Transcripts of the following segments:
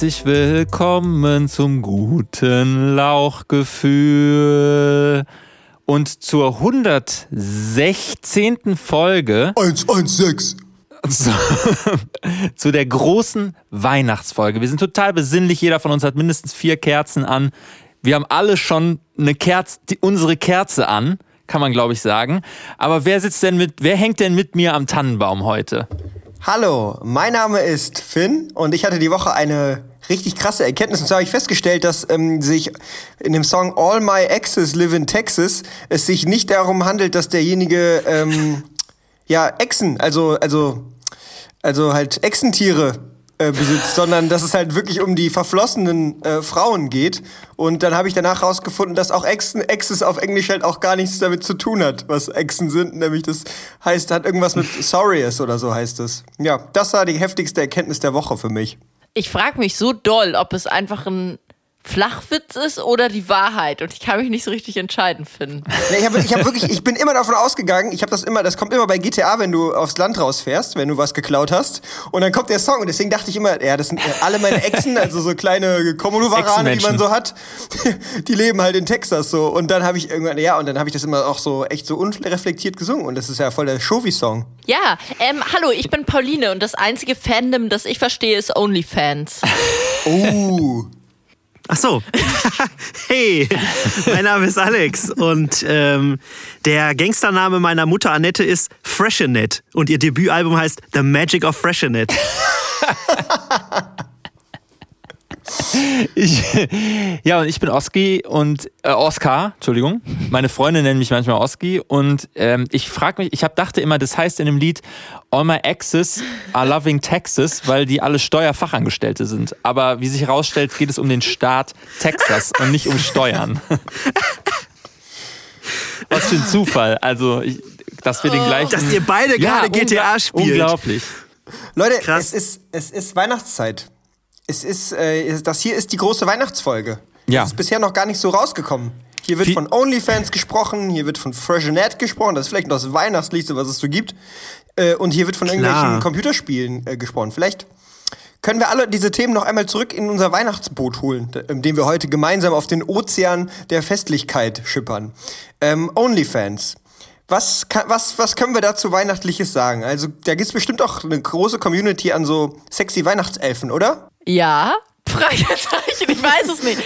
herzlich willkommen zum guten Lauchgefühl. Und zur 116. Folge 116. zu, zu der großen Weihnachtsfolge. Wir sind total besinnlich. Jeder von uns hat mindestens vier Kerzen an. Wir haben alle schon eine Kerze, die, unsere Kerze an, kann man glaube ich sagen. Aber wer sitzt denn mit, wer hängt denn mit mir am Tannenbaum heute? Hallo, mein Name ist Finn und ich hatte die Woche eine richtig krasse Erkenntnis. Und zwar habe ich festgestellt, dass ähm, sich in dem Song All My Exes Live in Texas es sich nicht darum handelt, dass derjenige ähm, ja Echsen, also also also halt Echsentiere äh, besitzt, sondern dass es halt wirklich um die verflossenen äh, Frauen geht. Und dann habe ich danach rausgefunden, dass auch Exen, Exes auf Englisch halt auch gar nichts damit zu tun hat, was Exen sind. Nämlich das heißt, hat irgendwas mit Sorryes oder so heißt es. Ja, das war die heftigste Erkenntnis der Woche für mich. Ich frage mich so doll, ob es einfach ein Flachwitz ist oder die Wahrheit und ich kann mich nicht so richtig entscheiden finden. Ja, ich, hab, ich hab wirklich, ich bin immer davon ausgegangen, ich habe das immer, das kommt immer bei GTA, wenn du aufs Land rausfährst, wenn du was geklaut hast und dann kommt der Song und deswegen dachte ich immer, ja, das sind alle meine Exen, also so kleine Komodo-Varane, die man so hat, die leben halt in Texas so und dann habe ich irgendwann, ja, und dann habe ich das immer auch so echt so unreflektiert gesungen und das ist ja voll der Shovi-Song. Ja, ähm, hallo, ich bin Pauline und das einzige Fandom, das ich verstehe, ist OnlyFans. Oh. Ach so. hey, mein Name ist Alex und ähm, der Gangstername meiner Mutter Annette ist Freshenet und ihr Debütalbum heißt The Magic of Freshenet. Ich, ja, und ich bin Oski und äh, Oscar, Entschuldigung. Meine Freunde nennen mich manchmal Oski und ähm, ich frage mich, ich hab, dachte immer, das heißt in dem Lied All my exes are loving Texas, weil die alle Steuerfachangestellte sind. Aber wie sich herausstellt, geht es um den Staat Texas und nicht um Steuern. Was für ein Zufall. Also, ich, dass wir den gleichen. Dass ihr beide gerade ungla- GTA spielt. Unglaublich. Leute, Krass. es ist, es ist Weihnachtszeit. Es ist, äh, das hier ist die große Weihnachtsfolge. Ja. Das ist bisher noch gar nicht so rausgekommen. Hier wird Viel- von OnlyFans gesprochen, hier wird von Freshenet gesprochen, das ist vielleicht noch das Weihnachtsliedste, was es so gibt. Äh, und hier wird von irgendwelchen Computerspielen äh, gesprochen. Vielleicht können wir alle diese Themen noch einmal zurück in unser Weihnachtsboot holen, d- in dem wir heute gemeinsam auf den Ozean der Festlichkeit schippern. Ähm, OnlyFans. Was, kann, was, was können wir dazu Weihnachtliches sagen? Also, da gibt's bestimmt auch eine große Community an so sexy Weihnachtselfen, oder? Ja? Fragezeichen, ich weiß es nicht.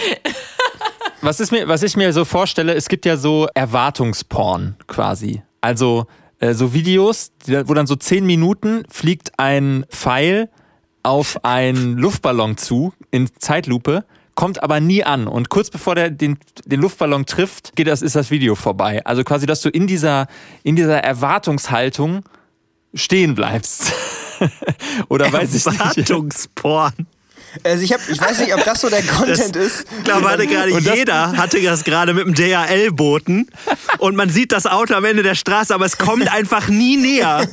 Was, ist mir, was ich mir so vorstelle, es gibt ja so Erwartungsporn quasi. Also äh, so Videos, wo dann so zehn Minuten fliegt ein Pfeil auf einen Luftballon zu in Zeitlupe, kommt aber nie an. Und kurz bevor der den, den Luftballon trifft, geht das, ist das Video vorbei. Also quasi, dass du in dieser, in dieser Erwartungshaltung stehen bleibst. Oder weiß ich nicht. Erwartungsporn. Also, ich, hab, ich weiß nicht, ob das so der Content ist. Ich glaube, hatte gerade das- jeder hatte das gerade mit dem DHL-Boten und man sieht das Auto am Ende der Straße, aber es kommt einfach nie näher.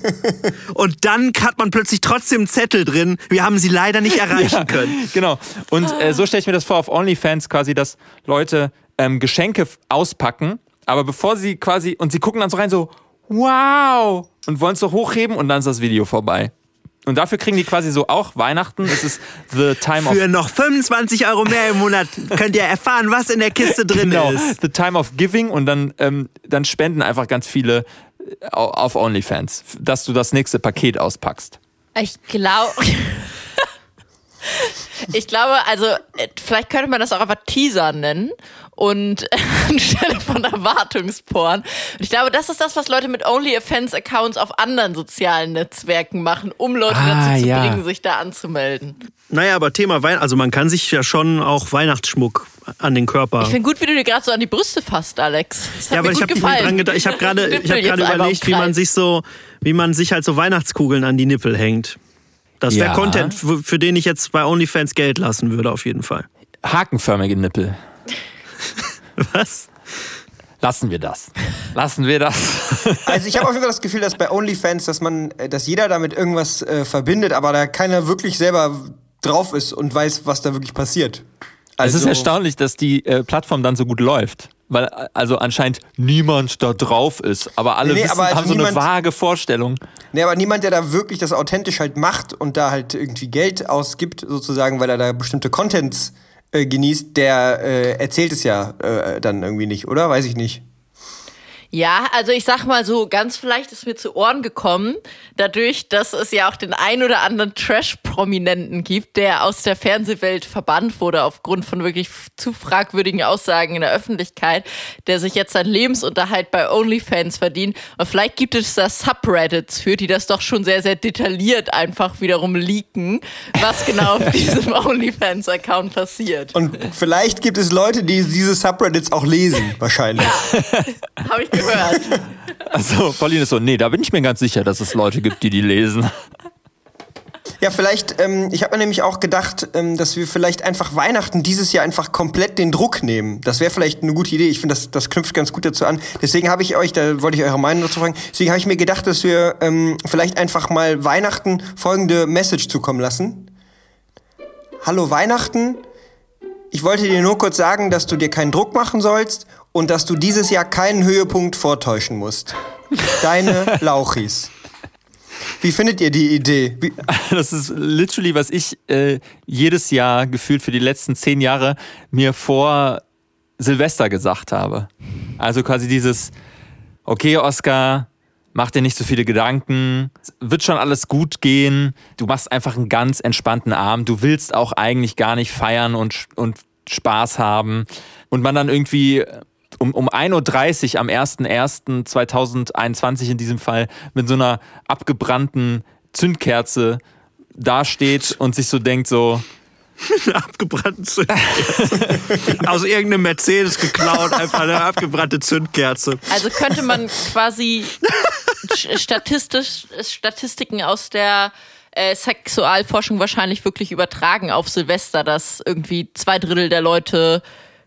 Und dann hat man plötzlich trotzdem einen Zettel drin. Wir haben sie leider nicht erreichen können. Genau. Und äh, so stelle ich mir das vor auf OnlyFans quasi, dass Leute ähm, Geschenke auspacken, aber bevor sie quasi, und sie gucken dann so rein so, wow, und wollen es so hochheben und dann ist das Video vorbei. Und dafür kriegen die quasi so auch Weihnachten. Es ist the time of Für noch 25 Euro mehr im Monat könnt ihr erfahren, was in der Kiste drin genau, ist. the time of giving und dann, ähm, dann spenden einfach ganz viele äh, au- auf OnlyFans, dass du das nächste Paket auspackst. Ich glaube. Ich glaube, also äh, vielleicht könnte man das auch einfach Teaser nennen und anstelle von Erwartungsporn. Und ich glaube, das ist das, was Leute mit OnlyFans-Accounts auf anderen sozialen Netzwerken machen, um Leute Ah, dazu zu ja. bringen, sich da anzumelden. Naja, aber Thema Weihnachten, also man kann sich ja schon auch Weihnachtsschmuck an den Körper. Ich finde gut, wie du dir gerade so an die Brüste fasst, Alex. Das ja, aber ich habe dran gedacht. Ich habe gerade hab überlegt, wie man sich so, wie man sich halt so Weihnachtskugeln an die Nippel hängt. Das wäre Ja. Content, für den ich jetzt bei OnlyFans Geld lassen würde, auf jeden Fall. Hakenförmige Nippel. Was? Lassen wir das. Lassen wir das. Also ich habe auf jeden Fall das Gefühl, dass bei OnlyFans, dass man, äh, dass jeder damit irgendwas äh, verbindet, aber da keiner wirklich selber drauf ist und weiß, was da wirklich passiert. es Also, ist erstaunlich, dass die äh, Plattform dann so gut läuft. weil also anscheinend niemand da drauf ist, aber alle Nee, wissen, aber also haben so eine niemand- vage Vorstellung. Nee, aber niemand, der da wirklich das authentisch halt macht und da halt irgendwie Geld ausgibt, sozusagen, weil er da bestimmte Contents äh, genießt, der äh, erzählt es ja äh, dann irgendwie nicht, oder? Weiß ich nicht. Ja, also ich sag mal so, ganz vielleicht ist mir zu Ohren gekommen, dadurch, dass es ja auch den ein oder anderen Trash-Prominenten gibt, der aus der Fernsehwelt verbannt wurde aufgrund von wirklich zu fragwürdigen Aussagen in der Öffentlichkeit, der sich jetzt seinen Lebensunterhalt bei OnlyFans verdient. Und vielleicht gibt es da Subreddits für, die das doch schon sehr, sehr detailliert einfach wiederum leaken, was genau auf diesem OnlyFans-Account passiert. Und vielleicht gibt es Leute, die diese Subreddits auch lesen, wahrscheinlich. Habe ich gehört. Also Pauline ist so, nee, da bin ich mir ganz sicher, dass es Leute gibt, die die lesen. Ja, vielleicht, ähm, ich habe mir nämlich auch gedacht, ähm, dass wir vielleicht einfach Weihnachten dieses Jahr einfach komplett den Druck nehmen. Das wäre vielleicht eine gute Idee. Ich finde, das, das knüpft ganz gut dazu an. Deswegen habe ich euch, da wollte ich eure Meinung dazu fragen, deswegen habe ich mir gedacht, dass wir ähm, vielleicht einfach mal Weihnachten folgende Message zukommen lassen. Hallo Weihnachten. Ich wollte dir nur kurz sagen, dass du dir keinen Druck machen sollst und dass du dieses Jahr keinen Höhepunkt vortäuschen musst. Deine Lauchis. Wie findet ihr die Idee? Wie, Das ist literally, was ich äh, jedes Jahr gefühlt für die letzten zehn Jahre mir vor Silvester gesagt habe. Also quasi dieses, okay, Oscar, mach dir nicht so viele Gedanken, es wird schon alles gut gehen, du machst einfach einen ganz entspannten Abend, du willst auch eigentlich gar nicht feiern und, und Spaß haben. Und man dann irgendwie um, um 1.30 Uhr am 01.01.2021 in diesem Fall mit so einer abgebrannten Zündkerze dasteht und sich so denkt so, Eine abgebrannte Zündkerze. Aus irgendeinem Mercedes geklaut, einfach eine abgebrannte Zündkerze. Also könnte man quasi sch- statistisch, Statistiken aus der äh, Sexualforschung wahrscheinlich wirklich übertragen auf Silvester, dass irgendwie zwei Drittel der Leute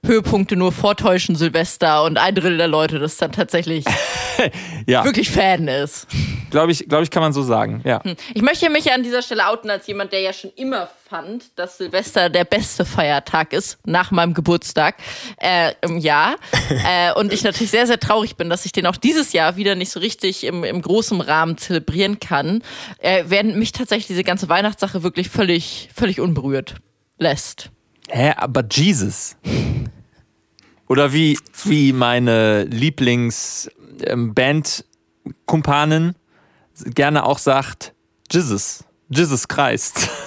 Höhepunkte nur vortäuschen Silvester und ein Drittel der Leute das dann tatsächlich ja, wirklich Fan ist. glaube ich, glaube ich, kann man so sagen, ja. Ich möchte mich an dieser Stelle outen als jemand, der ja schon immer fand, dass Silvester der beste Feiertag ist, nach meinem Geburtstag äh, im Jahr. äh, und ich natürlich sehr, sehr traurig bin, dass ich den auch dieses Jahr wieder nicht so richtig im, im großen Rahmen zelebrieren kann, äh, während mich tatsächlich diese ganze Weihnachtssache wirklich völlig, völlig unberührt lässt. Hä, aber Jesus. Oder wie, wie meine Lieblings-Band-Kumpanin gerne auch sagt, Jesus. Jesus Christ.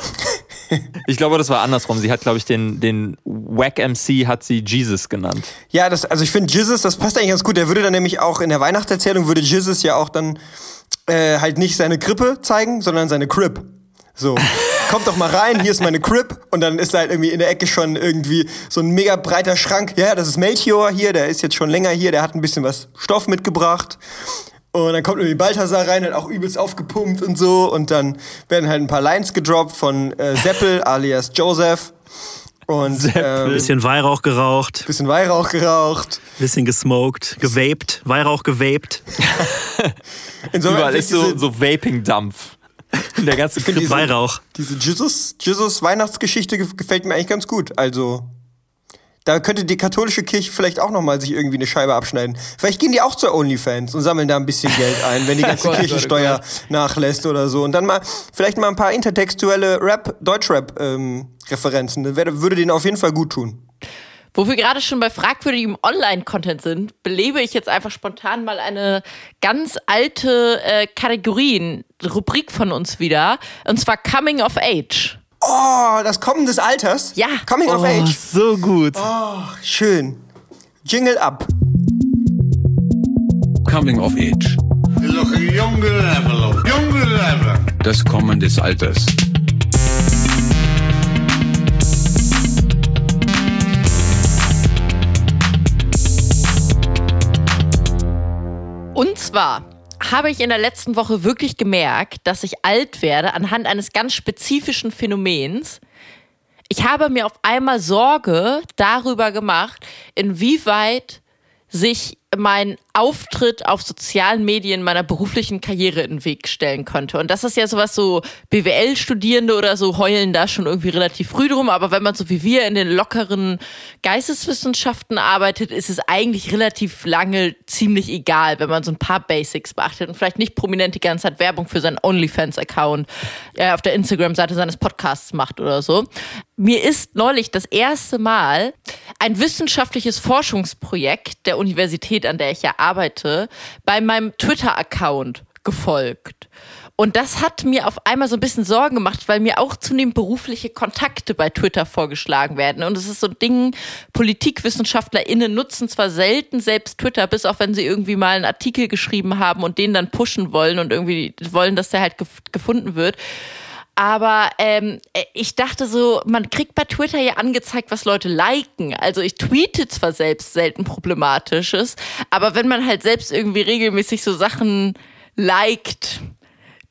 Ich glaube, das war andersrum. Sie hat, glaube ich, den, den Wack MC hat sie Jesus genannt. Ja, das, also ich finde Jesus, das passt eigentlich ganz gut. Der würde dann nämlich auch in der Weihnachtserzählung würde Jesus ja auch dann äh, halt nicht seine Krippe zeigen, sondern seine Crib. So, kommt doch mal rein, hier ist meine Crib und dann ist da halt irgendwie in der Ecke schon irgendwie so ein mega breiter Schrank. Ja, das ist Melchior hier, der ist jetzt schon länger hier, der hat ein bisschen was Stoff mitgebracht. Und dann kommt irgendwie Balthasar rein, hat auch übelst aufgepumpt und so. Und dann werden halt ein paar Lines gedroppt von äh, Seppel alias Joseph. Und ähm, Bisschen Weihrauch geraucht, bisschen Weihrauch geraucht. bisschen gesmoked, gewaped, Weihrauch gewaped. Insofern Überall ist so, so Vaping-Dampf. In der ganzen finde diese- Weihrauch. diese Jesus, Jesus Weihnachtsgeschichte gef- gefällt mir eigentlich ganz gut. Also da könnte die katholische Kirche vielleicht auch noch mal sich irgendwie eine Scheibe abschneiden. Vielleicht gehen die auch zur OnlyFans und sammeln da ein bisschen Geld ein, wenn die ganze Kirchensteuer nachlässt oder so. Und dann mal vielleicht mal ein paar intertextuelle Rap, Deutschrap ähm, würde denen auf jeden Fall gut tun. Wo wir gerade schon bei fragwürdigem Online-Content sind, belebe ich jetzt einfach spontan mal eine ganz alte äh, Kategorie, Rubrik von uns wieder, und zwar Coming of Age. Oh, das Kommen des Alters. Ja. Coming of Oh, Age. so gut. Schön. Jingle ab. Coming of Age. Das Kommen des Alters. Und zwar habe ich in der letzten Woche wirklich gemerkt, dass ich alt werde anhand eines ganz spezifischen Phänomens. Ich habe mir auf einmal Sorge darüber gemacht, inwieweit sich mein Auftritt auf sozialen Medien meiner beruflichen Karriere in den Weg stellen könnte. Und das ist ja sowas so BWL-Studierende oder so heulen da schon irgendwie relativ früh drum. Aber wenn man so wie wir in den lockeren Geisteswissenschaften arbeitet, ist es eigentlich relativ lange ziemlich egal, wenn man so ein paar Basics beachtet und vielleicht nicht prominent die ganze Zeit Werbung für seinen OnlyFans-Account äh, auf der Instagram-Seite seines Podcasts macht oder so. Mir ist neulich das erste Mal ein wissenschaftliches Forschungsprojekt der Universität, an der ich ja arbeite, bei meinem Twitter-Account gefolgt. Und das hat mir auf einmal so ein bisschen Sorgen gemacht, weil mir auch zunehmend berufliche Kontakte bei Twitter vorgeschlagen werden. Und es ist so ein Ding, PolitikwissenschaftlerInnen nutzen zwar selten selbst Twitter, bis auch wenn sie irgendwie mal einen Artikel geschrieben haben und den dann pushen wollen und irgendwie wollen, dass der halt gef- gefunden wird. Aber ähm, ich dachte so, man kriegt bei Twitter ja angezeigt, was Leute liken. Also ich tweete zwar selbst selten Problematisches, aber wenn man halt selbst irgendwie regelmäßig so Sachen liked,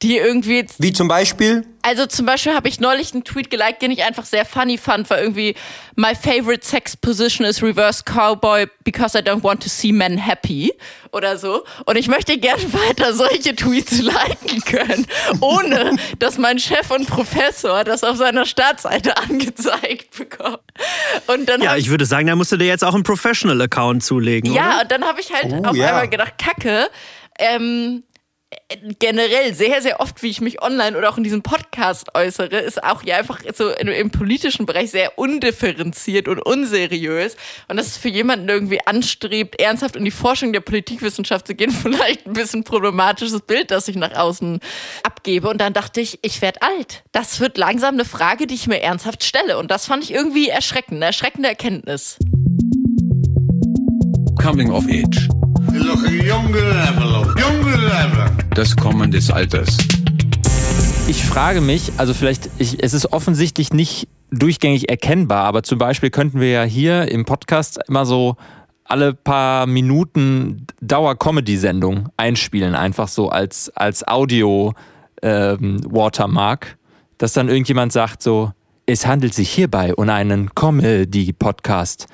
die irgendwie Wie zum Beispiel? Also zum Beispiel habe ich neulich einen Tweet geliked, den ich einfach sehr funny fand, war irgendwie My favorite sex position is reverse cowboy because I don't want to see men happy oder so. Und ich möchte gerne weiter solche Tweets liken können, ohne dass mein Chef und Professor das auf seiner Startseite angezeigt bekommt. Und dann Ja, ich würde sagen, da musst du dir jetzt auch einen Professional-Account zulegen, ja, oder? und dann habe ich halt Oh, auf ja. einmal gedacht, Kacke, ähm, generell sehr, sehr oft, wie ich mich online oder auch in diesem Podcast äußere, ist auch ja einfach so im, im politischen Bereich sehr undifferenziert und unseriös. Und das ist für jemanden, der irgendwie anstrebt, ernsthaft in die Forschung der Politikwissenschaft zu gehen, vielleicht ein bisschen problematisches Bild, das ich nach außen abgebe. Und dann dachte ich, ich werde alt. Das wird langsam eine Frage, die ich mir ernsthaft stelle. Und das fand ich irgendwie erschreckend, eine erschreckende Erkenntnis. Coming of Age. Das Kommen des Alters. Ich frage mich, also vielleicht, ich, es ist offensichtlich nicht durchgängig erkennbar, aber zum Beispiel könnten wir ja hier im Podcast immer so alle paar Minuten Dauer-Comedy-Sendung einspielen, einfach so als, als Audio-Watermark, dass dann irgendjemand sagt so, es handelt sich hierbei um einen Comedy-Podcast.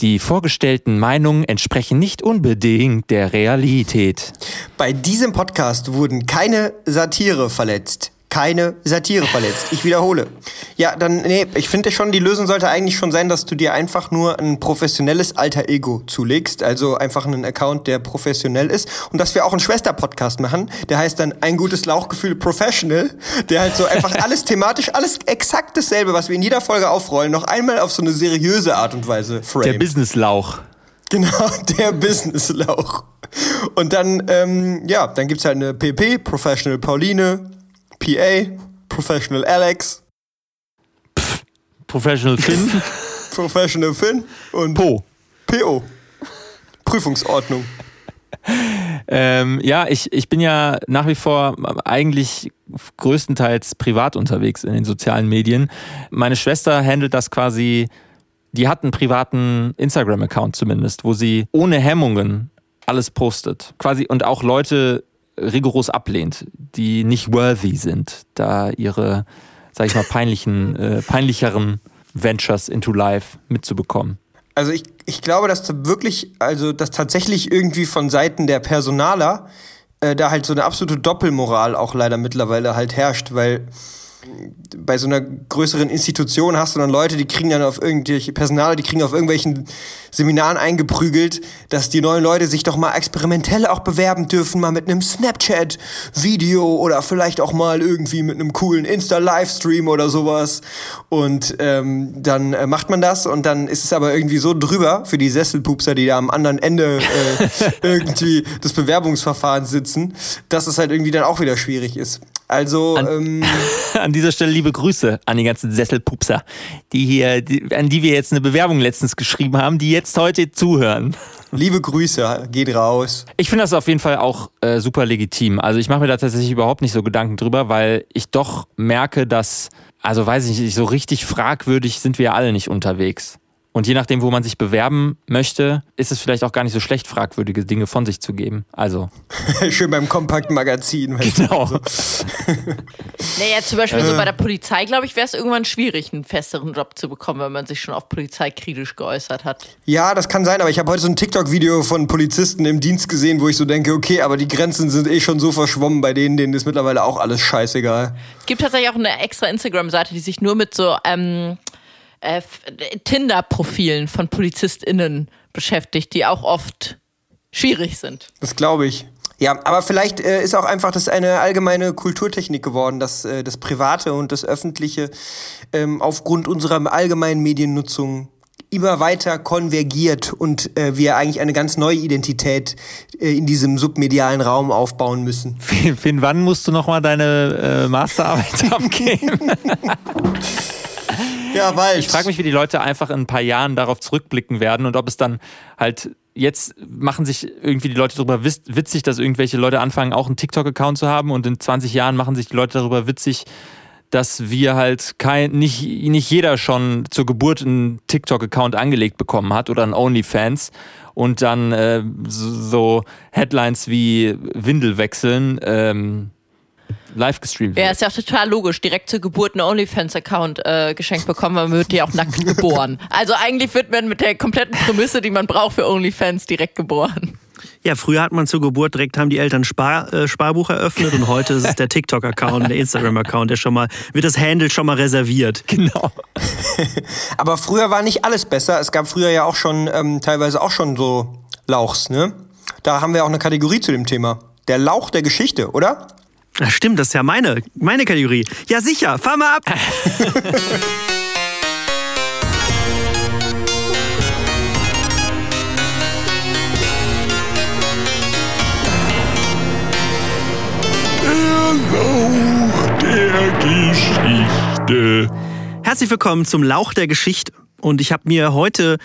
Die vorgestellten Meinungen entsprechen nicht unbedingt der Realität. Bei diesem Podcast wurden keine Satire verletzt. Keine Satire verletzt. Ich wiederhole. Ja, dann, nee, ich finde schon, die Lösung sollte eigentlich schon sein, dass du dir einfach nur ein professionelles Alter Ego zulegst. Also einfach einen Account, der professionell ist. Und dass wir auch einen Schwester-Podcast machen. Der heißt dann ein gutes Lauchgefühl Professional. Der halt so einfach alles thematisch, alles exakt dasselbe, was wir in jeder Folge aufrollen, noch einmal auf so eine seriöse Art und Weise frame. Der Businesslauch. Genau, der Businesslauch. Und dann, ähm, ja, dann gibt's halt eine PP, Professional Pauline, PA, Professional Alex, Professional Finn. Professional Finn und Po. PO. Prüfungsordnung. Ähm, ja, ich, ich bin ja nach wie vor eigentlich größtenteils privat unterwegs in den sozialen Medien. Meine Schwester handelt das quasi, die hat einen privaten Instagram-Account zumindest, wo sie ohne Hemmungen alles postet. Quasi und auch Leute rigoros ablehnt, die nicht worthy sind, da ihre, sag ich mal, peinlichen, äh, peinlicheren Ventures into life mitzubekommen. Also ich, ich glaube, dass da wirklich, also dass tatsächlich irgendwie von Seiten der Personaler äh, da halt so eine absolute Doppelmoral auch leider mittlerweile halt herrscht, weil bei so einer größeren Institution hast du dann Leute, die kriegen dann auf irgendwelche Personale, die kriegen auf irgendwelchen Seminaren eingeprügelt, dass die neuen Leute sich doch mal experimentell auch bewerben dürfen, mal mit einem Snapchat-Video oder vielleicht auch mal irgendwie mit einem coolen Insta-Livestream oder sowas. Und ähm, dann äh, macht man das und dann ist es aber irgendwie so drüber für die Sesselpupser, die da am anderen Ende äh, irgendwie des Bewerbungsverfahrens sitzen, dass es halt irgendwie dann auch wieder schwierig ist. Also, ähm, An dieser Stelle liebe Grüße an die ganzen Sesselpupser, die hier, die, an die wir jetzt eine Bewerbung letztens geschrieben haben, die jetzt heute zuhören. liebe Grüße, geht raus. Ich finde das auf jeden Fall auch äh, super legitim. Also ich mache mir da tatsächlich überhaupt nicht so Gedanken drüber, weil ich doch merke, dass, also weiß ich nicht, so richtig fragwürdig sind wir alle nicht unterwegs. Und je nachdem, wo man sich bewerben möchte, ist es vielleicht auch gar nicht so schlecht, fragwürdige Dinge von sich zu geben. Also, Schön beim Kompakt-Magazin. weißt du. genau. Naja, zum Beispiel so bei der Polizei, glaube ich, wäre es irgendwann schwierig, einen festeren Job zu bekommen, wenn man sich schon auf Polizei kritisch geäußert hat. Ja, das kann sein, aber ich habe heute so ein TikTok-Video von Polizisten im Dienst gesehen, wo ich so denke, okay, aber die Grenzen sind eh schon so verschwommen bei denen, denen ist mittlerweile auch alles scheißegal. Es gibt tatsächlich auch eine extra Instagram-Seite, die sich nur mit so ähm, äh, F- Tinder-Profilen von PolizistInnen beschäftigt, die auch oft schwierig sind. Das glaube ich. Ja, aber vielleicht äh, ist auch einfach das eine allgemeine Kulturtechnik geworden, dass äh, das Private und das Öffentliche ähm, aufgrund unserer allgemeinen Mediennutzung immer weiter konvergiert und äh, wir eigentlich eine ganz neue Identität äh, in diesem submedialen Raum aufbauen müssen. Finn, Finn, wann musst du nochmal deine äh, Masterarbeit abgeben? Ja, bald. Ich frage mich, wie die Leute einfach in ein paar Jahren darauf zurückblicken werden und ob es dann halt jetzt machen sich irgendwie die Leute darüber witzig, dass irgendwelche Leute anfangen, auch einen TikTok-Account zu haben und in 20 Jahren machen sich die Leute darüber witzig, dass wir halt kein, nicht, nicht jeder schon zur Geburt einen TikTok-Account angelegt bekommen hat oder einen OnlyFans und dann äh, so, so Headlines wie Windel wechseln ähm, live gestreamt Ja, wird. ist ja auch total logisch. Direkt zur Geburt einen OnlyFans-Account äh, geschenkt bekommen, weil man wird ja auch nackt geboren. Also eigentlich wird man mit der kompletten Prämisse, die man braucht für OnlyFans, direkt geboren. Ja, früher hat man zur Geburt direkt haben die Eltern Spar, äh, Sparbuch eröffnet und heute ist es der TikTok-Account, der Instagram-Account, der schon mal, wird das Handle schon mal reserviert. Genau. Aber früher war nicht alles besser. Es gab früher ja auch schon ähm, teilweise auch schon so Lauchs, ne? Da haben wir auch eine Kategorie zu dem Thema. Der Lauch der Geschichte, oder? Ach, stimmt, das ist ja meine, meine Kategorie. Ja, sicher, fahr mal ab. Der Geschichte. Herzlich willkommen zum Lauch der Geschichte. Und ich habe mir heute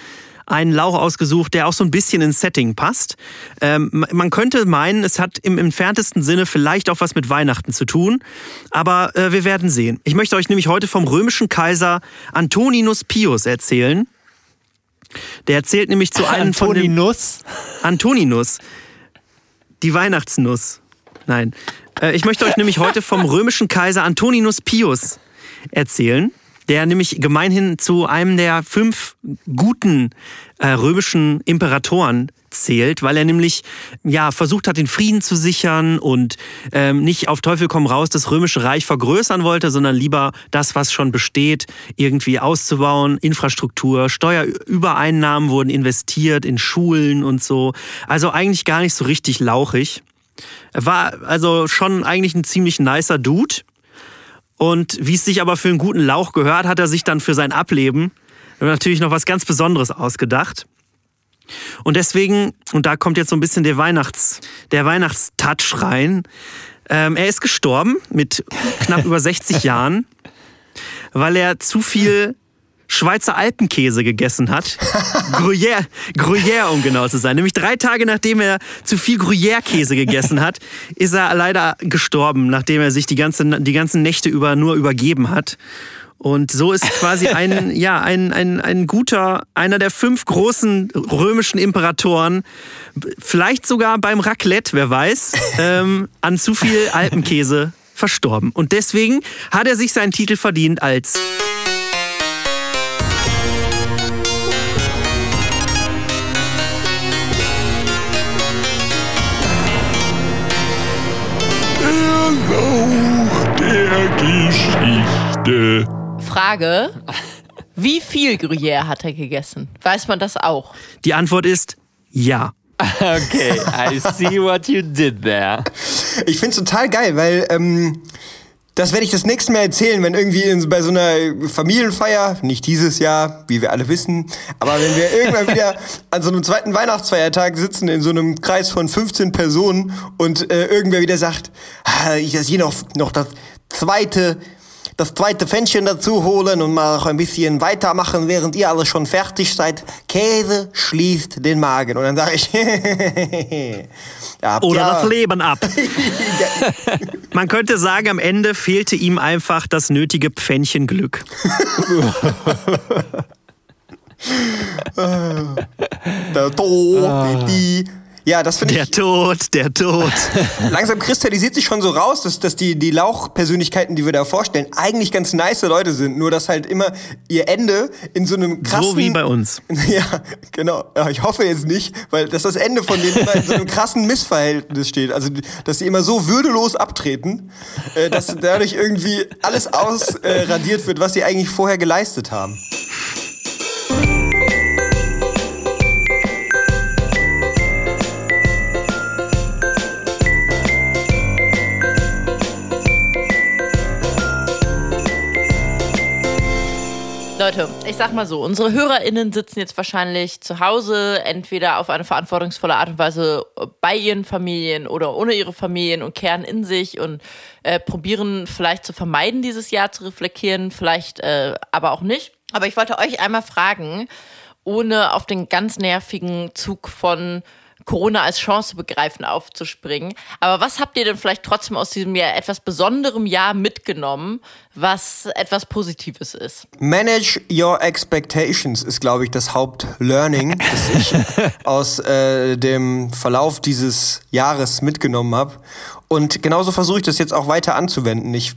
einen Lauch ausgesucht, der auch so ein bisschen ins Setting passt. Ähm, man könnte meinen, es hat im entferntesten Sinne vielleicht auch was mit Weihnachten zu tun, aber äh, wir werden sehen. Ich möchte euch nämlich heute vom römischen Kaiser Antoninus Pius erzählen. Der erzählt nämlich zu einem von den Nuss. Antoninus. Die Weihnachtsnuss. Nein. Äh, Ich möchte euch nämlich heute vom römischen Kaiser Antoninus Pius erzählen, der nämlich gemeinhin zu einem der fünf guten äh, römischen Imperatoren zählt, weil er nämlich ja versucht hat, den Frieden zu sichern und ähm, nicht auf Teufel komm raus das römische Reich vergrößern wollte, sondern lieber das, was schon besteht, irgendwie auszubauen, Infrastruktur, Steuerübereinnahmen wurden investiert in Schulen und so. Also eigentlich gar nicht so richtig lauchig. Er war also schon eigentlich ein ziemlich nicer Dude. Und wie es sich aber für einen guten Lauch gehört, hat er sich dann für sein Ableben natürlich noch was ganz Besonderes ausgedacht. Und deswegen, und da kommt jetzt so ein bisschen der Weihnachts, der Weihnachtstouch rein. Ähm, er ist gestorben mit knapp über 60 Jahren, weil er zu viel Schweizer Alpenkäse gegessen hat. Gruyère, Gruyère, um genau zu sein. Nämlich drei Tage nachdem er zu viel Gruyère-Käse gegessen hat, ist er leider gestorben, nachdem er sich die, ganze, die ganzen Nächte über nur übergeben hat. Und so ist quasi ein, ja, ein, ein, ein guter, einer der fünf großen römischen Imperatoren, vielleicht sogar beim Raclette, wer weiß, ähm, an zu viel Alpenkäse verstorben. Und deswegen hat er sich seinen Titel verdient als Frage: Wie viel Gruyère hat er gegessen? Weiß man das auch? Die Antwort ist ja. Okay, I see what you did there. Ich find's total geil, weil ähm, das werde ich das nächste Mal erzählen, wenn irgendwie in, bei so einer Familienfeier, nicht dieses Jahr, wie wir alle wissen, aber wenn wir irgendwann wieder an so einem zweiten Weihnachtsfeiertag sitzen in so einem Kreis von 15 Personen und äh, irgendwer wieder sagt, ah, ich das hier noch, noch das zweite das zweite Fännchen dazu holen und mal noch ein bisschen weitermachen, während ihr alle schon fertig seid. Käse schließt den Magen. Und dann sage ich, ja, Oder ja, das Leben ab. Man könnte sagen, am Ende fehlte ihm einfach das nötige Pfännchen Glück. Der Tod, die. Ja, das finde Der ich. Tod, der Tod. Langsam kristallisiert sich schon so raus, dass, dass die, die Lauchpersönlichkeiten, die wir da vorstellen, eigentlich ganz nice Leute sind. Nur, dass halt immer ihr Ende in so einem krassen. So wie bei uns. Ja, genau. Ja, ich hoffe jetzt nicht, weil dass das Ende von denen immer in so einem krassen Missverhältnis steht. Also, dass sie immer so würdelos abtreten, äh, dass dadurch irgendwie alles ausradiert äh, radiert wird, was sie eigentlich vorher geleistet haben. Leute, ich sag mal so, unsere HörerInnen sitzen jetzt wahrscheinlich zu Hause, entweder auf eine verantwortungsvolle Art und Weise bei ihren Familien oder ohne ihre Familien und kehren in sich und äh, probieren vielleicht zu vermeiden, dieses Jahr zu reflektieren, vielleicht äh, aber auch nicht. Aber ich wollte euch einmal fragen, ohne auf den ganz nervigen Zug von Corona als Chance begreifen, aufzuspringen. Aber was habt ihr denn vielleicht trotzdem aus diesem Jahr etwas besonderem Jahr mitgenommen, was etwas Positives ist? Manage your expectations ist, glaube ich, das Hauptlearning, das ich aus äh, dem Verlauf dieses Jahres mitgenommen habe. Und genauso versuche ich das jetzt auch weiter anzuwenden. Ich,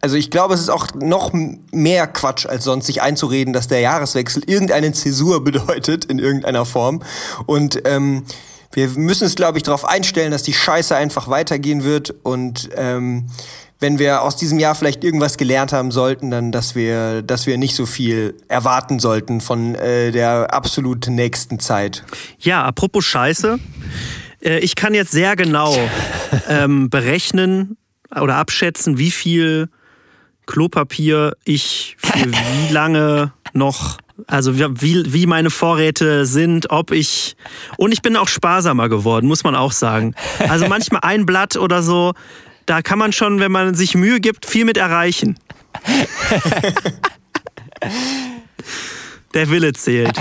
also ich glaube, es ist auch noch mehr Quatsch als sonst, sich einzureden, dass der Jahreswechsel irgendeine Zäsur bedeutet in irgendeiner Form. Und ähm, wir müssen es, glaube ich, darauf einstellen, dass die Scheiße einfach weitergehen wird und ähm, wenn wir aus diesem Jahr vielleicht irgendwas gelernt haben sollten, dann, dass wir, dass wir nicht so viel erwarten sollten von äh, der absolut nächsten Zeit. Ja, apropos Scheiße. Äh, ich kann jetzt sehr genau ähm, berechnen oder abschätzen, wie viel Klopapier ich für wie lange noch, also wie, wie meine Vorräte sind, ob ich. Und ich bin auch sparsamer geworden, muss man auch sagen. Also manchmal ein Blatt oder so, da kann man schon, wenn man sich Mühe gibt, viel mit erreichen. Der Wille zählt.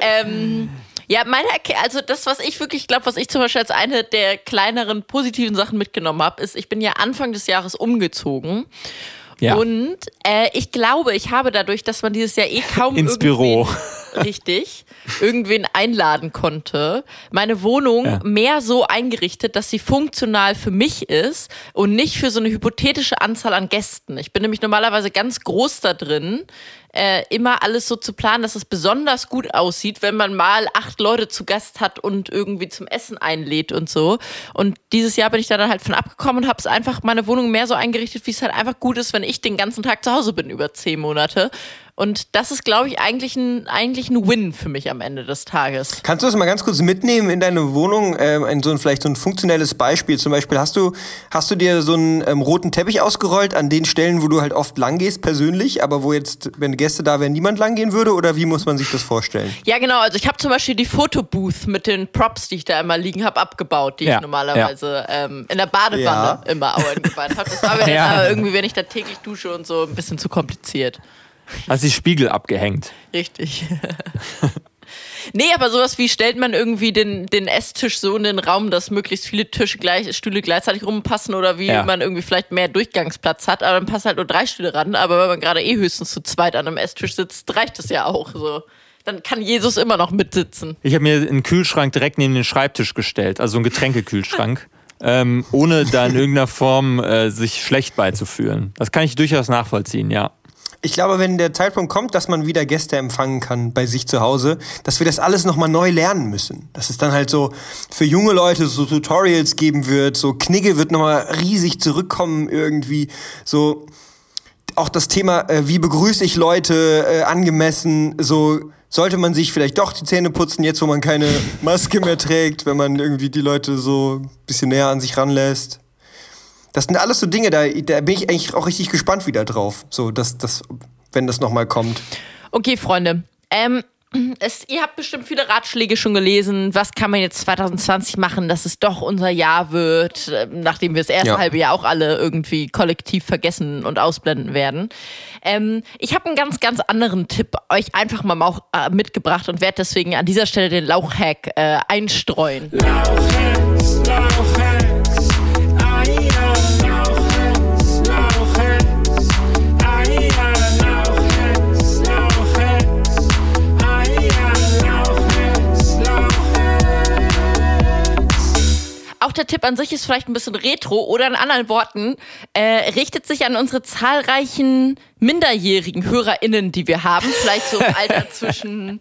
Ähm, ja, meine also das, was ich wirklich glaube, was ich zum Beispiel als eine der kleineren positiven Sachen mitgenommen habe, ist, ich bin ja Anfang des Jahres umgezogen. Ja. Und äh, ich glaube, ich habe dadurch, dass man dieses Jahr eh kaum Ins Büro. richtig irgendwen einladen konnte, meine Wohnung Ja. mehr so eingerichtet, dass sie funktional für mich ist und nicht für so eine hypothetische Anzahl an Gästen. Ich bin nämlich normalerweise ganz groß da drin, äh, immer alles so zu planen, dass es besonders gut aussieht, wenn man mal acht Leute zu Gast hat und irgendwie zum Essen einlädt und so. Und dieses Jahr bin ich da dann halt von abgekommen und habe es einfach meine Wohnung mehr so eingerichtet, wie es halt einfach gut ist, wenn ich den ganzen Tag zu Hause bin über zehn Monate. Und das ist, glaube ich, eigentlich ein, eigentlich ein Win für mich am Ende des Tages. Kannst du das mal ganz kurz mitnehmen in deine Wohnung? Ähm, in so ein, vielleicht so ein funktionelles Beispiel. Zum Beispiel hast du, hast du dir so einen ähm, roten Teppich ausgerollt an den Stellen, wo du halt oft lang gehst, persönlich, aber wo jetzt, wenn Gäste da wären, niemand lang gehen würde? Oder wie muss man sich das vorstellen? Ja, genau. Also ich habe zum Beispiel die Fotobooth mit den Props, die ich da immer liegen habe, abgebaut, die Ja, ich normalerweise ähm, in der Badewanne Ja. immer eingebaut habe. Das war mir Ja. dann aber irgendwie, wenn ich da täglich dusche und so, ein bisschen zu kompliziert. Hast die Spiegel abgehängt. Richtig. Nee, aber sowas wie stellt man irgendwie den, den Esstisch so in den Raum, dass möglichst viele Tische gleich, Stühle gleichzeitig rumpassen oder wie Ja. man irgendwie vielleicht mehr Durchgangsplatz hat, aber dann passen halt nur drei Stühle ran, aber wenn man gerade eh höchstens zu zweit an einem Esstisch sitzt, reicht das ja auch so. Dann kann Jesus immer noch mitsitzen. Ich habe mir einen Kühlschrank direkt neben den Schreibtisch gestellt, also einen Getränkekühlschrank, ähm, ohne da in irgendeiner Form äh, sich schlecht beizufühlen. Das kann ich durchaus nachvollziehen, ja. Ich glaube, wenn der Zeitpunkt kommt, dass man wieder Gäste empfangen kann bei sich zu Hause, dass wir das alles nochmal neu lernen müssen. Dass es dann halt so für junge Leute so Tutorials geben wird, so Knigge wird nochmal riesig zurückkommen irgendwie, so auch das Thema, äh, wie begrüße ich Leute äh, angemessen, so sollte man sich vielleicht doch die Zähne putzen, jetzt wo man keine Maske mehr trägt, wenn man irgendwie die Leute so ein bisschen näher an sich ranlässt. Das sind alles so Dinge, da, da bin ich eigentlich auch richtig gespannt wieder drauf. So, dass das, wenn das nochmal kommt. Okay, Freunde. Ähm, es, ihr habt bestimmt viele Ratschläge schon gelesen. Was kann man jetzt 2020 machen, dass es doch unser Jahr wird, ähm, nachdem wir das erste Ja. halbe Jahr auch alle irgendwie kollektiv vergessen und ausblenden werden. Ähm, ich habe einen ganz, ganz anderen Tipp euch einfach mal auch, äh, mitgebracht und werde deswegen an dieser Stelle den Lauchhack äh, einstreuen. Lauchhacks, Lauchhacks, der Tipp an sich ist vielleicht ein bisschen retro oder in anderen Worten, äh, richtet sich an unsere zahlreichen minderjährigen HörerInnen, die wir haben. Vielleicht so im Alter zwischen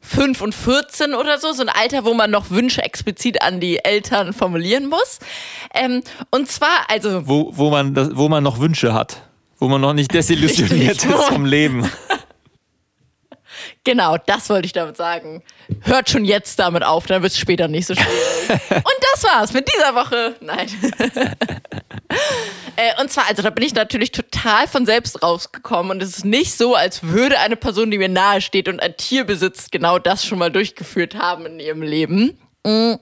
5 und 14 oder so. So ein Alter, wo man noch Wünsche explizit an die Eltern formulieren muss. Ähm, und zwar, also Wo, wo, man das, wo man noch Wünsche hat. Wo man noch nicht desillusioniert Richtig. ist vom Leben. Genau, das wollte ich damit sagen. Hört schon jetzt damit auf, dann wird es später nicht so schwierig. Und das war's mit dieser Woche. Nein. äh, und zwar, also da bin ich natürlich total von selbst rausgekommen und es ist nicht so, als würde eine Person, die mir nahe steht und ein Tier besitzt, genau das schon mal durchgeführt haben in ihrem Leben. Mm.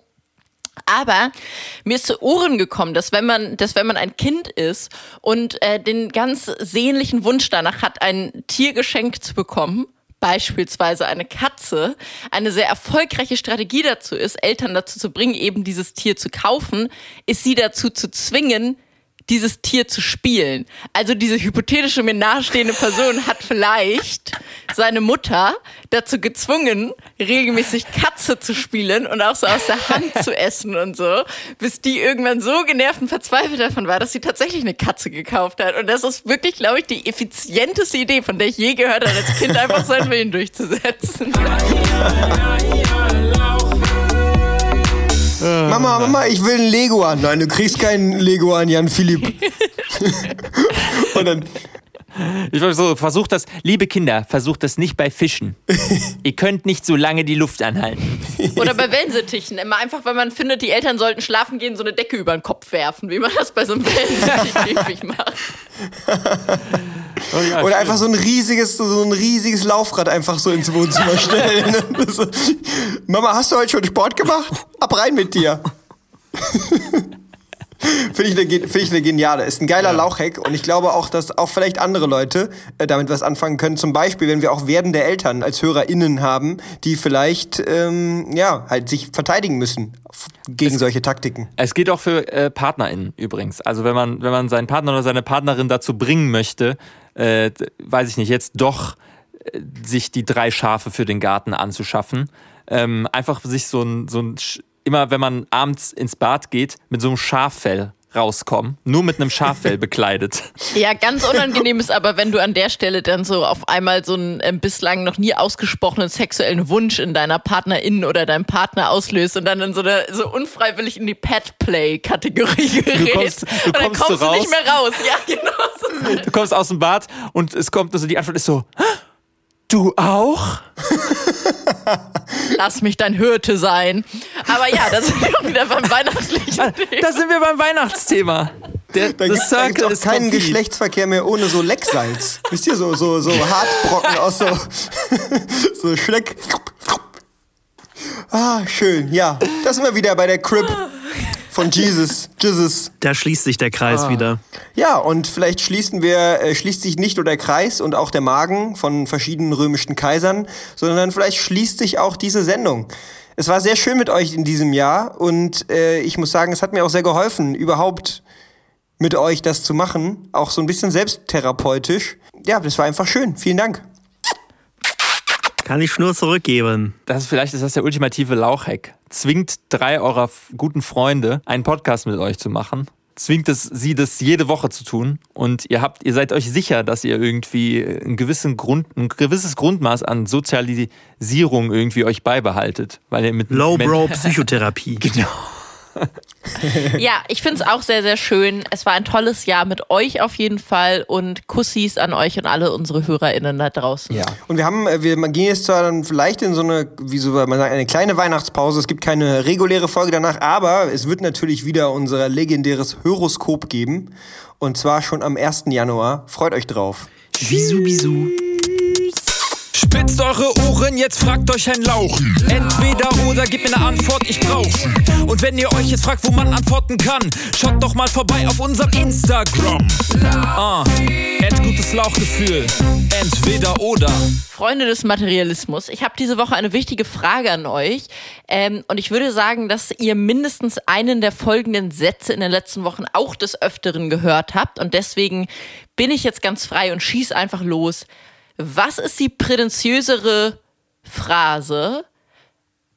Aber mir ist zu Ohren gekommen, dass wenn man, dass wenn man ein Kind ist und äh, den ganz sehnlichen Wunsch danach hat, ein Tier geschenkt zu bekommen, beispielsweise eine Katze, eine sehr erfolgreiche Strategie dazu ist, Eltern dazu zu bringen, eben dieses Tier zu kaufen, ist sie dazu zu zwingen, dieses Tier zu spielen. Also diese hypothetische mir nahestehende Person hat vielleicht seine Mutter dazu gezwungen, regelmäßig Katze zu spielen und auch so aus der Hand zu essen und so, bis die irgendwann so genervt und verzweifelt davon war, dass sie tatsächlich eine Katze gekauft hat. Und das ist wirklich, glaube ich, die effizienteste Idee, von der ich je gehört habe, als Kind einfach seinen Willen durchzusetzen. Mama, Mama, ich will einen Leguan. Nein, du kriegst keinen Leguan, Jan Philipp. Und dann, Ich war so, versucht das, liebe Kinder, versucht das nicht bei Fischen. Ihr könnt nicht so lange die Luft anhalten. Oder bei Wellensittichen. Immer einfach, wenn man findet, die Eltern sollten schlafen gehen, so eine Decke über den Kopf werfen, wie man das bei so einem Wellensittichkäfig macht. oder einfach so ein riesiges, so ein riesiges Laufrad einfach so ins Wohnzimmer stellen. Mama, hast du heute schon Sport gemacht? Ab rein mit dir. Finde ich, eine, find ich eine geniale. Ist ein geiler Lauchhack und ich glaube auch, dass auch vielleicht andere Leute äh, damit was anfangen können. Zum Beispiel, wenn wir auch werdende Eltern als HörerInnen haben, die vielleicht ähm, ja halt sich verteidigen müssen gegen solche Taktiken. Es geht auch für äh, PartnerInnen übrigens. Also wenn man, wenn man seinen Partner oder seine Partnerin dazu bringen möchte, äh, weiß ich nicht, jetzt doch äh, sich die drei Schafe für den Garten anzuschaffen. Ähm, einfach sich so ein, so ein, immer wenn man abends ins Bad geht, mit so einem Schaffell rauskommen. Nur mit einem Schaffell bekleidet. Ja, ganz unangenehm ist aber, wenn du an der Stelle dann so auf einmal so einen ähm, bislang noch nie ausgesprochenen sexuellen Wunsch in deiner Partnerin oder deinem Partner auslöst und dann in so eine so unfreiwillig in die Pet-Play-Kategorie gerätst. kommst- du und dann kommst kommst du nicht raus. mehr raus. Ja, genau. So. Du kommst aus dem Bad und es kommt, also die Antwort ist so, du auch? Lass mich dein Hirte sein. Aber ja, da sind wir wieder beim weihnachtlichen Thema. Da sind wir beim Weihnachtsthema. Der, Da gibt es keinen complete. Geschlechtsverkehr mehr ohne so Lecksalz. Wisst ihr, so, so, so Hartbrocken aus so, so Schleck. Ah, schön, ja. Da sind wir wieder bei der Crib von Jesus. Jesus. Da schließt sich der Kreis wieder. Ja, und vielleicht schließen wir, äh, schließt sich nicht nur der Kreis und auch der Magen von verschiedenen römischen Kaisern, sondern vielleicht schließt sich auch diese Sendung. Es war sehr schön mit euch in diesem Jahr und äh, ich muss sagen, es hat mir auch sehr geholfen, überhaupt mit euch das zu machen. Auch so ein bisschen selbsttherapeutisch. Ja, das war einfach schön. Vielen Dank. Kann ich nur zurückgeben. Das ist, vielleicht ist das der ultimative Lauchhack. Zwingt drei eurer guten Freunde, einen Podcast mit euch zu machen. Zwingt es sie, das jede Woche zu tun. Und ihr habt, ihr seid euch sicher, dass ihr irgendwie ein, gewissen Grund, ein gewisses Grundmaß an Sozialisierung irgendwie euch beibehaltet. Weil ihr mit Low Men- Bro Psychotherapie. Genau. Ja, ich finde es auch sehr, sehr schön. Es war ein tolles Jahr mit euch auf jeden Fall und Kussis an euch und alle unsere HörerInnen da draußen. Ja. Und wir haben, äh, wir gehen jetzt zwar dann vielleicht in so eine, wie so man sagt, eine kleine Weihnachtspause. Es gibt keine reguläre Folge danach, aber es wird natürlich wieder unser legendäres Horoskop geben. Und zwar schon am 1. Januar. Freut euch drauf. Bisou, bisou. Spitzt eure Ohren, jetzt fragt euch ein Lauch. Entweder oder, gebt mir eine Antwort, ich brauch. Und wenn ihr euch jetzt fragt, wo man antworten kann, schaut doch mal vorbei auf unserem Instagram. Ah, add gutes Lauchgefühl. Entweder oder. Freunde des Materialismus, ich habe diese Woche eine wichtige Frage an euch. Ähm, und ich würde sagen, dass ihr mindestens einen der folgenden Sätze in den letzten Wochen auch des Öfteren gehört habt. Und deswegen bin ich jetzt ganz frei und schieß einfach los. Was ist die prätentiösere Phrase?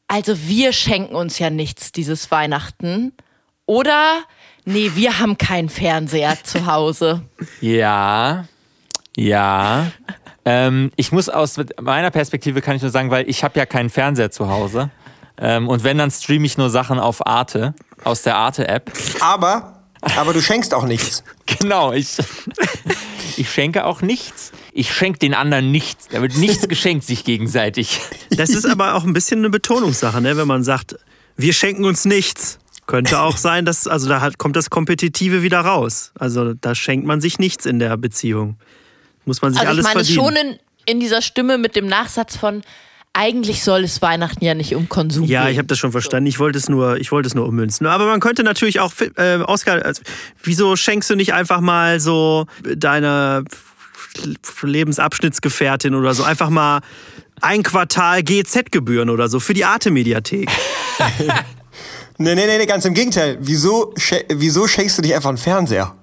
Also wir schenken uns ja nichts dieses Weihnachten. Oder, nee, wir haben keinen Fernseher zu Hause. Ja, ja. ähm, ich muss aus meiner Perspektive kann ich nur sagen, weil ich habe ja keinen Fernseher zu Hause. Ähm, und wenn, dann streame ich nur Sachen auf Arte, aus der Arte-App. Aber, aber du schenkst auch nichts. Genau, ich, ich schenke auch nichts. Ich schenke den anderen nichts. Da wird nichts geschenkt sich gegenseitig. Das ist aber auch ein bisschen eine Betonungssache, ne? wenn man sagt, wir schenken uns nichts. Könnte auch sein, dass, also da hat, kommt das Kompetitive wieder raus. Also da schenkt man sich nichts in der Beziehung. Muss man sich Also ich alles meine verdienen. schon in, in dieser Stimme mit dem Nachsatz von, eigentlich soll es Weihnachten ja nicht um Konsum Ja, gehen. ich habe das schon verstanden. Ich wollte es nur, ich wollte es nur ummünzen. Aber man könnte natürlich auch, äh, Oskar, also, wieso schenkst du nicht einfach mal so deine Lebensabschnittsgefährtin oder so einfach mal ein Quartal GZ-Gebühren oder so für die Arte-Mediathek? Nee, nee, nee, ganz im Gegenteil. Wieso, sch wieso schenkst du nicht einfach einen Fernseher?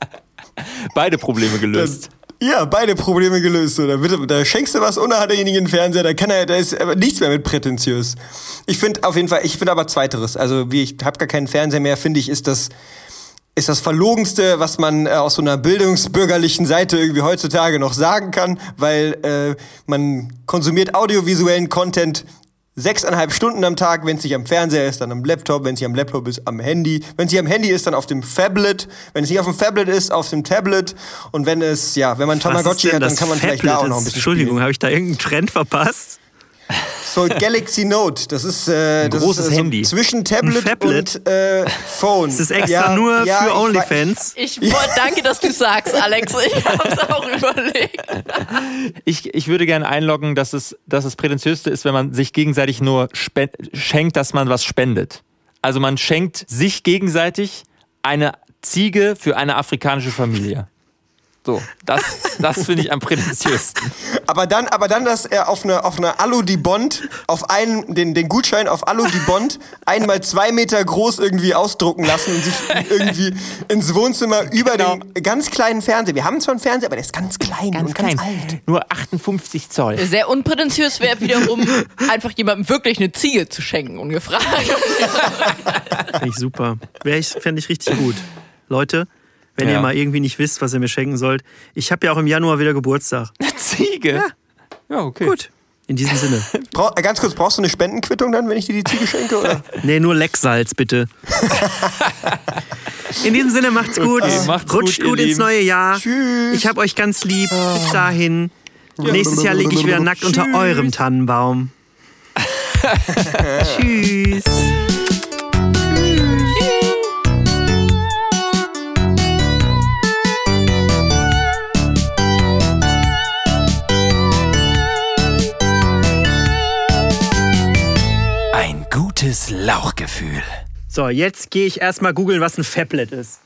Beide Probleme gelöst. Ja, beide Probleme gelöst. Da, da schenkst du was und dann hat derjenige einen Fernseher, da kann er, da ist aber nichts mehr mit prätentiös. Ich finde auf jeden Fall, ich finde aber zweiteres. Also wie ich habe gar keinen Fernseher mehr, finde ich, ist das ist das verlogenste, was man äh, aus so einer bildungsbürgerlichen Seite irgendwie heutzutage noch sagen kann, weil äh, man konsumiert audiovisuellen Content sechseinhalb Stunden am Tag, wenn es nicht am Fernseher ist, dann am Laptop, wenn es nicht am Laptop ist, am Handy, wenn es nicht am Handy ist, dann auf dem Phablet, wenn es nicht auf dem Phablet ist, auf dem Tablet. Und wenn es, ja, wenn man Tamagotchi hat, dann kann man vielleicht da auch noch ein bisschen Entschuldigung, habe ich da irgendeinen Trend verpasst? So Galaxy Note, das ist, äh, das großes ist, äh, so Handy. zwischen Tablet, und äh, Phone. Das ist extra Ja, nur ja, für ich OnlyFans. Ich wollte, danke, dass du sagst, Alex. Ich hab's auch überlegt. Ich, ich würde gerne einloggen, dass es, dass das Prätentiöste ist, wenn man sich gegenseitig nur schenkt, dass man was spendet. Also man schenkt sich gegenseitig eine Ziege für eine afrikanische Familie. So, das, das finde ich am prätentiösten. Aber dann, aber dann, dass er auf eine, auf eine Alu die Bond, auf einen, den, den Gutschein auf Alu die Bond einmal zwei Meter groß irgendwie ausdrucken lassen und sich irgendwie ins Wohnzimmer über Genau. den ganz kleinen Fernseher. Wir haben zwar einen Fernseher, aber der ist ganz klein Ganz und ganz klein. alt. Nur 58 Zoll. Sehr unprätentiös wäre wiederum, einfach jemandem wirklich eine Ziege zu schenken, ungefragt. Finde ich super. Wär ich- Fände ich richtig gut. Leute, wenn Ja. ihr mal irgendwie nicht wisst, was ihr mir schenken sollt, ich habe ja auch im Januar wieder Geburtstag. Ziege? Ja, okay. Gut. In diesem Sinne. Brau, äh, ganz kurz, brauchst du eine Spendenquittung dann, wenn ich dir die Ziege schenke? Oder? Nee, nur Lecksalz, bitte. In diesem Sinne, macht's gut. macht's Rutscht gut, gut ins Lieben. neue Jahr. Tschüss. Ich hab euch ganz lieb. Bis dahin. Nächstes Jahr lege ich wieder nackt unter Tschüss. eurem Tannenbaum. Tschüss. Gutes Lauchgefühl. So, jetzt gehe ich erstmal googeln, was ein Fablet ist.